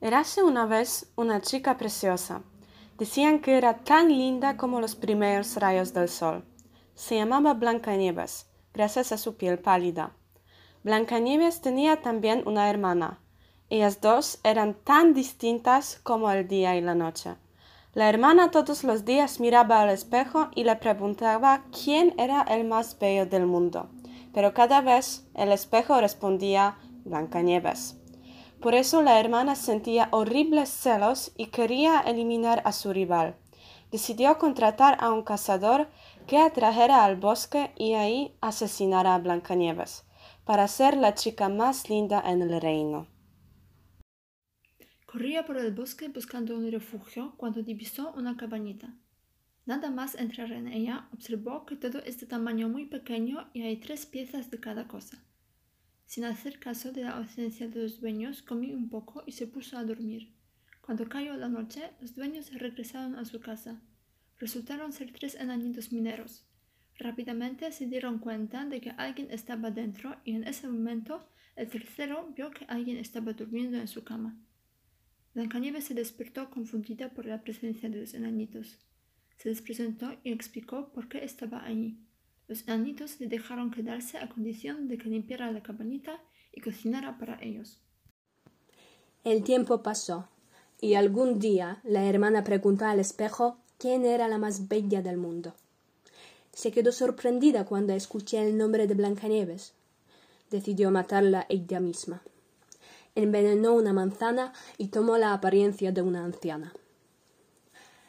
Érase una vez una chica preciosa. Decían que era tan linda como los primeros rayos del sol. Se llamaba Blancanieves, gracias a su piel pálida. Blancanieves tenía también una hermana. Ellas dos eran tan distintas como el día y la noche. La hermana todos los días miraba al espejo y le preguntaba quién era el más bello del mundo, pero cada vez el espejo respondía Blancanieves. Por eso la hermana sentía horribles celos y quería eliminar a su rival. Decidió contratar a un cazador que atrajera al bosque y ahí asesinara a Blancanieves, para ser la chica más linda en el reino. Corría por el bosque buscando un refugio cuando divisó una cabañita. Nada más entrar en ella, observó que todo es de tamaño muy pequeño y hay tres piezas de cada cosa. Sin hacer caso de la ausencia de los dueños, comió un poco y se puso a dormir. Cuando cayó la noche, los dueños regresaron a su casa. Resultaron ser tres enanitos mineros. Rápidamente se dieron cuenta de que alguien estaba dentro y en ese momento el tercero vio que alguien estaba durmiendo en su cama. Blancanieves se despertó confundida por la presencia de los enanitos. Se les presentó y explicó por qué estaba allí. Los enanitos le dejaron quedarse a condición de que limpiara la cabañita y cocinara para ellos. El tiempo pasó, y algún día la hermana preguntó al espejo quién era la más bella del mundo. Se quedó sorprendida cuando escuché el nombre de Blancanieves. Decidió matarla ella misma. Envenenó una manzana y tomó la apariencia de una anciana.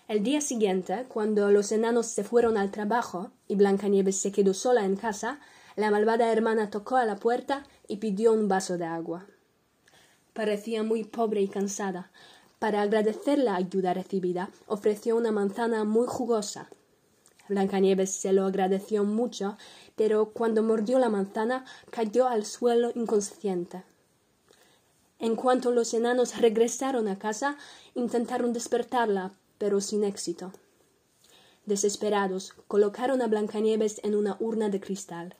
El día siguiente, cuando los enanos se fueron al trabajo y Blancanieves se quedó sola en casa, la malvada hermana tocó a la puerta y pidió un vaso de agua. Parecía muy pobre y cansada. Para agradecer la ayuda recibida, ofreció una manzana muy jugosa. Blancanieves se lo agradeció mucho, pero cuando mordió la manzana cayó al suelo inconsciente. En cuanto los enanos regresaron a casa, intentaron despertarla, pero sin éxito. Desesperados, colocaron a Blancanieves en una urna de cristal.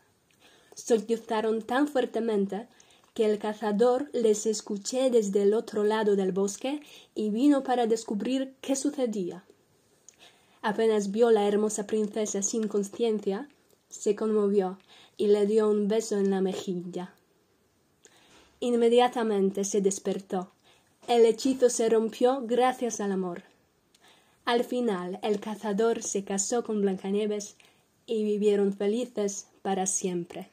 Sollozaron tan fuertemente que el cazador les escuché desde el otro lado del bosque y vino para descubrir qué sucedía. Apenas vio la hermosa princesa sin conciencia, se conmovió y le dio un beso en la mejilla. Inmediatamente se despertó. El hechizo se rompió gracias al amor. Al final el cazador se casó con Blancanieves y vivieron felices para siempre.